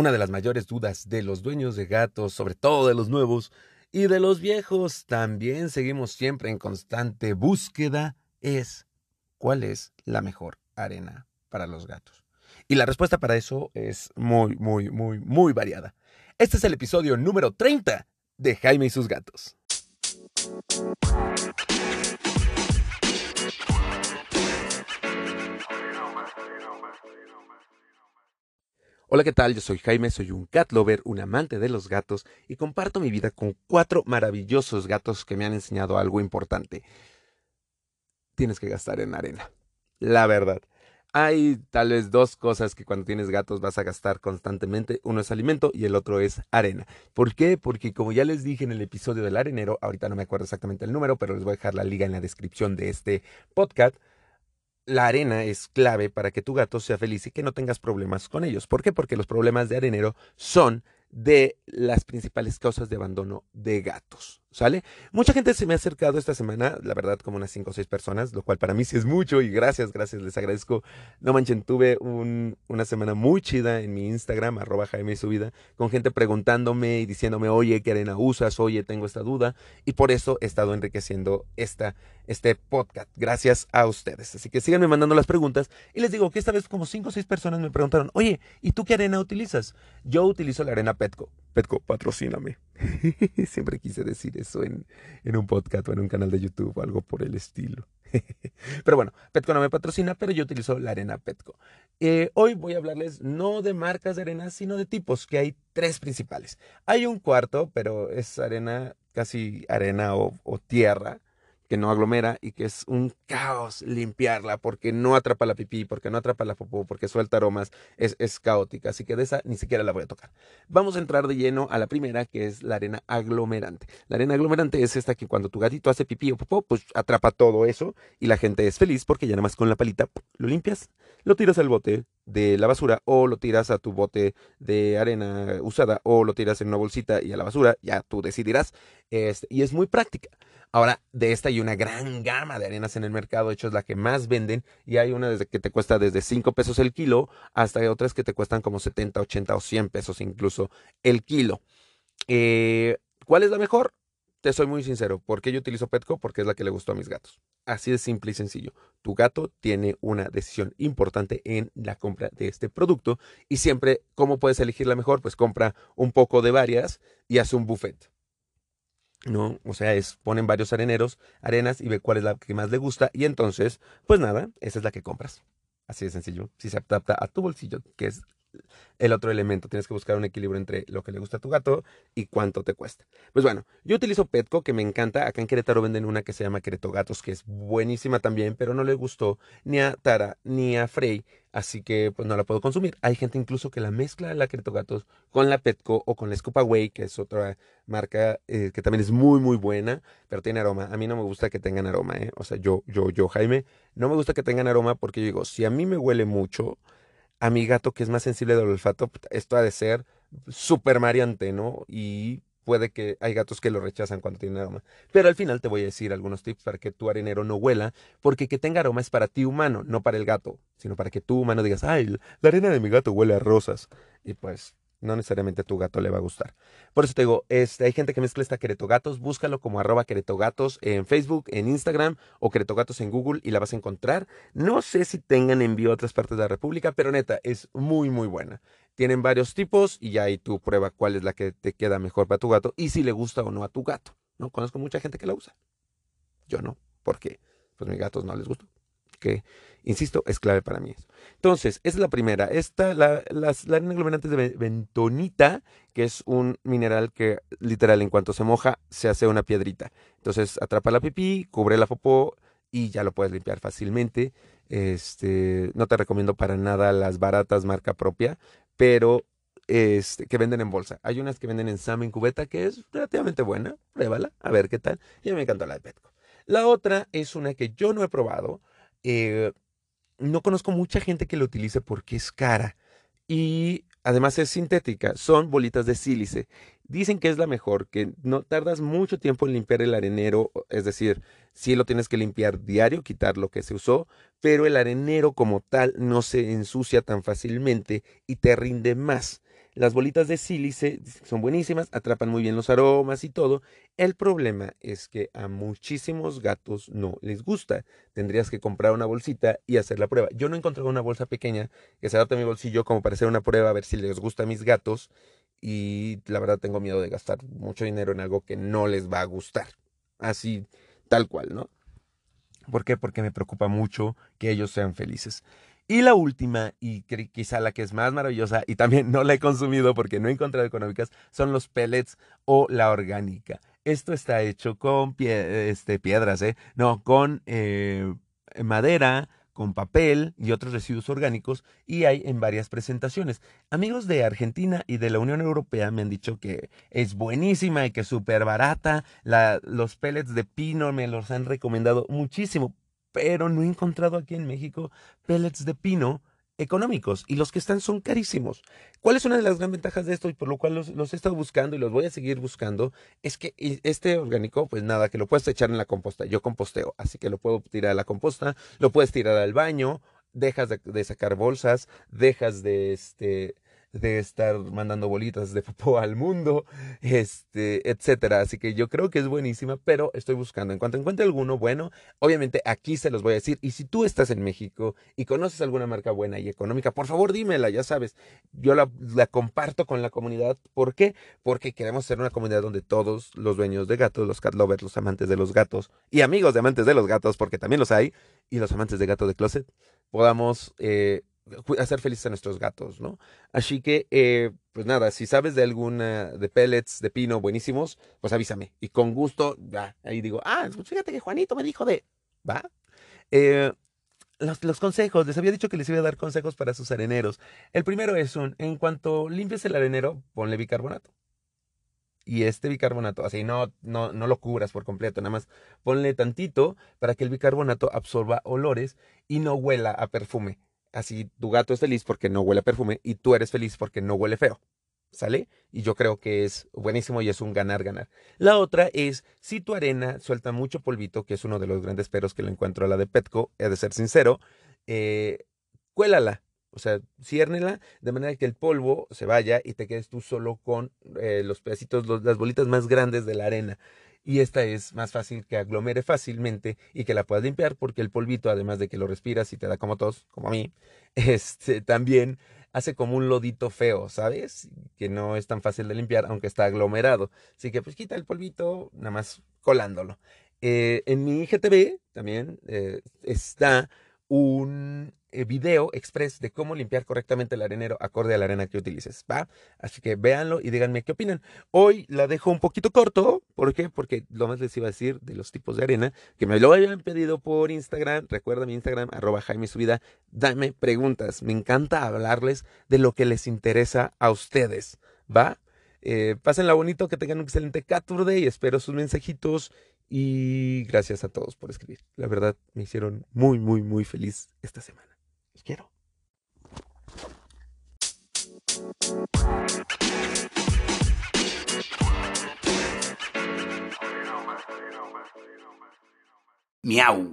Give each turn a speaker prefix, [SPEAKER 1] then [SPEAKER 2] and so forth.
[SPEAKER 1] Una de las mayores dudas de los dueños de gatos, sobre todo de los nuevos y de los viejos, también seguimos siempre en constante búsqueda, es ¿cuál es la mejor arena para los gatos? Y la respuesta para eso es muy, muy, muy, muy variada. Este es el episodio número 30 de Jaime y sus gatos. Hola, ¿qué tal? Yo soy Jaime, soy un cat lover, un amante de los gatos y comparto mi vida con cuatro maravillosos gatos que me han enseñado algo importante. Tienes que gastar en arena. La verdad. Hay tal vez dos cosas que cuando tienes gatos vas a gastar constantemente. Uno es alimento y el otro es arena. ¿Por qué? Porque como ya les dije en el episodio del arenero, ahorita no me acuerdo exactamente el número, pero les voy a dejar la liga en la descripción de este podcast la arena es clave para que tu gato sea feliz y que no tengas problemas con ellos. ¿Por qué? Porque los problemas de arenero son de las principales causas de abandono de gatos. ¿Sale? Mucha gente se me ha acercado esta semana, la verdad, como unas 5 o 6 personas, lo cual para mí sí es mucho y gracias, gracias, les agradezco. No manchen, tuve una semana muy chida en mi Instagram, arroba Jaime y su vida, con gente preguntándome y diciéndome, oye, ¿qué arena usas? Oye, tengo esta duda. Y por eso he estado enriqueciendo esta, este podcast, gracias a ustedes. Así que síganme mandando las preguntas y les digo que esta vez como 5 o 6 personas me preguntaron, oye, ¿y tú qué arena utilizas? Yo utilizo la arena Petco. Petco, patrocíname. Siempre quise decir eso en, en, un podcast o en un canal de YouTube algo por el estilo. pero bueno, Petco no me patrocina, pero yo utilizo la arena Petco. Eh, hoy voy a hablarles no de marcas de arena, sino de tipos, que hay tres principales. Hay un cuarto, pero es arena, casi arena o tierra que no aglomera y que es un caos limpiarla porque no atrapa la pipí, porque no atrapa la popó, porque suelta aromas, es, es caótica. Así que de esa ni siquiera la voy a tocar. Vamos a entrar de lleno a la primera, que es la arena aglomerante. La arena aglomerante es esta que cuando tu gatito hace pipí o popó, pues atrapa todo eso y la gente es feliz porque ya nada más con la palita lo limpias, lo tiras al bote de la basura o lo tiras a tu bote de arena usada o lo tiras en una bolsita y a la basura, ya tú decidirás. Este, y es muy práctica. Ahora, de esta hay una gran gama de arenas en el mercado, de hecho es la que más venden y hay una desde que te cuesta desde 5 pesos el kilo hasta otras que te cuestan como 70, 80 o 100 pesos incluso el kilo. Eh, ¿Cuál es la mejor? Te soy muy sincero, ¿por qué yo utilizo Petco? Porque es la que le gustó a mis gatos. Así de simple y sencillo. Tu gato tiene una decisión importante en la compra de este producto y siempre, ¿cómo puedes elegir la mejor? Pues compra un poco de varias y haz un buffet. ¿No? O sea, es ponen varios areneros, arenas y ve cuál es la que más le gusta y entonces, pues nada, esa es la que compras. Así de sencillo. Si se adapta a tu bolsillo, que es el otro elemento. Tienes que buscar un equilibrio entre lo que le gusta a tu gato y cuánto te cuesta. Pues bueno, yo utilizo Petco, que me encanta. Acá en Querétaro venden una que se llama Quereto Gatos, que es buenísima también, pero no le gustó ni a Tara ni a Frey, así que pues no la puedo consumir. Hay gente incluso que la mezcla la Quereto Gatos con la Petco o con la Scoop Away, que es otra marca eh, que también es muy muy buena, pero tiene aroma. A mí no me gusta que tengan aroma, ¿eh? O sea, yo, yo, yo, Jaime, no me gusta que tengan aroma porque yo digo, si a mí me huele mucho, a mi gato que es más sensible del olfato, esto ha de ser súper mareante, ¿no? Y puede que hay gatos que lo rechazan cuando tienen aroma. Pero al final te voy a decir algunos tips para que tu arenero no huela, porque que tenga aroma es para ti humano, no para el gato, sino para que tú humano digas, ay, la arena de mi gato huele a rosas. Y pues no necesariamente a tu gato le va a gustar. Por eso te digo, este, hay gente que mezcla esta Queretogatos, búscalo como arroba Queretogatos en Facebook, en Instagram o Queretogatos en Google y la vas a encontrar. No sé si tengan envío a otras partes de la República, pero neta, es muy, muy buena. Tienen varios tipos y ahí tú prueba cuál es la que te queda mejor para tu gato y si le gusta o no a tu gato. No conozco mucha gente que la usa. Yo no, porque pues mis gatos no les gusta que, insisto, es clave para mí. Entonces, esa es la primera. Esta, la, las, la arena aglomerante de bentonita, que es un mineral que literal en cuanto se moja se hace una piedrita. Entonces, atrapa la pipí, cubre la popó y ya lo puedes limpiar fácilmente. Este, no te recomiendo para nada las baratas marca propia, pero este, que venden en bolsa. Hay unas que venden en Sam en cubeta que es relativamente buena. Pruébala, a ver qué tal. Y me encantó la de Petco. La otra es una que yo no he probado, eh, no conozco mucha gente que lo utilice porque es cara y además es sintética. Son bolitas de sílice. Dicen que es la mejor, que no tardas mucho tiempo en limpiar el arenero, es decir, sí lo tienes que limpiar diario, quitar lo que se usó, pero el arenero como tal no se ensucia tan fácilmente y te rinde más. Las bolitas de sílice son buenísimas, atrapan muy bien los aromas y todo. El problema es que a muchísimos gatos no les gusta. Tendrías que comprar una bolsita y hacer la prueba. Yo no he encontrado una bolsa pequeña que se adapte a mi bolsillo como para hacer una prueba a ver si les gusta a mis gatos. Y la verdad tengo miedo de gastar mucho dinero en algo que no les va a gustar. Así, tal cual, ¿no? ¿Por qué? Porque me preocupa mucho que ellos sean felices. Y la última, y quizá la que es más maravillosa, y también no la he consumido porque no he encontrado económicas, son los pellets o la orgánica. Esto está hecho con este, piedras, ¿eh? No, con eh, madera, con papel y otros residuos orgánicos y hay en varias presentaciones. Amigos de Argentina y de la Unión Europea me han dicho que es buenísima y que es súper barata. los pellets de pino me los han recomendado muchísimo, pero no he encontrado aquí en México pellets de pino económicos y los que están son carísimos. ¿Cuál es una de las grandes ventajas de esto y por lo cual los, he estado buscando y los voy a seguir buscando? Es que este orgánico, pues nada, que lo puedes echar en la composta. Yo composteo, así que lo puedo tirar a la composta, lo puedes tirar al baño, dejas de, de sacar bolsas, dejas de este de estar mandando bolitas de popó al mundo, este, etcétera. Así que yo creo que es buenísima, pero estoy buscando. En cuanto encuentre alguno bueno, obviamente aquí se los voy a decir. Y si tú estás en México y conoces alguna marca buena y económica, por favor dímela, ya sabes. Yo la, comparto con la comunidad. ¿Por qué? Porque queremos ser una comunidad donde todos los dueños de gatos, los cat lovers, los amantes de los gatos y amigos de amantes de los gatos, porque también los hay, y los amantes de gato de closet, podamos eh, hacer felices a nuestros gatos, ¿no? Así que, eh, pues nada, si sabes de alguna, de pellets, de pino buenísimos, pues avísame. Y con gusto, ya, ahí digo, ah, pues fíjate que Juanito me dijo de, ¿va? Eh, los, los, consejos, les había dicho que les iba a dar consejos para sus areneros. El primero es un, en cuanto limpies el arenero, ponle bicarbonato. Y este bicarbonato, así no, no, no lo cubras por completo, nada más ponle tantito para que el bicarbonato absorba olores y no huela a perfume. Así tu gato es feliz porque no huele perfume y tú eres feliz porque no huele feo. ¿Sale? Y yo creo que es buenísimo y es un ganar-ganar. La otra es, si tu arena suelta mucho polvito, que es uno de los grandes peros que lo encuentro a la de Petco, he de ser sincero, eh, cuélala. O sea, ciérnela de manera que el polvo se vaya y te quedes tú solo con eh, los pedacitos, las bolitas más grandes de la arena y esta es más fácil que aglomere fácilmente y que la puedas limpiar porque el polvito, además de que lo respiras y te da como tos, como a mí, este también hace como un lodito feo, ¿sabes? Que no es tan fácil de limpiar, aunque está aglomerado. Así que pues quita el polvito, nada más colándolo. Eh, en mi IGTV también eh, está un eh, video express de cómo limpiar correctamente el arenero acorde a la arena que utilices, ¿va? Así que véanlo y díganme qué opinan. Hoy la dejo un poquito corto, ¿por qué? Porque lo más les iba a decir de los tipos de arena, que me lo habían pedido por Instagram, recuerda mi Instagram, arroba Jaime Subida, dame preguntas, me encanta hablarles de lo que les interesa a ustedes, ¿va? Eh, pásenla bonito, que tengan un excelente Cat Day, espero sus mensajitos y gracias a todos por escribir. La verdad, me hicieron muy, muy, muy feliz esta semana. Los quiero.
[SPEAKER 2] Miau.